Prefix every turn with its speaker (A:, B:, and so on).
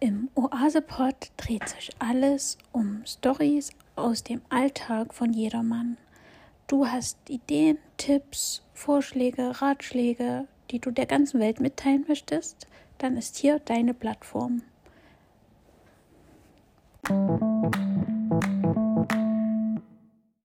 A: Im Oasepod dreht sich alles um Stories aus dem Alltag von jedermann. Du hast Ideen, Tipps, Vorschläge, Ratschläge, die du der ganzen Welt mitteilen möchtest, dann ist hier deine Plattform. Musik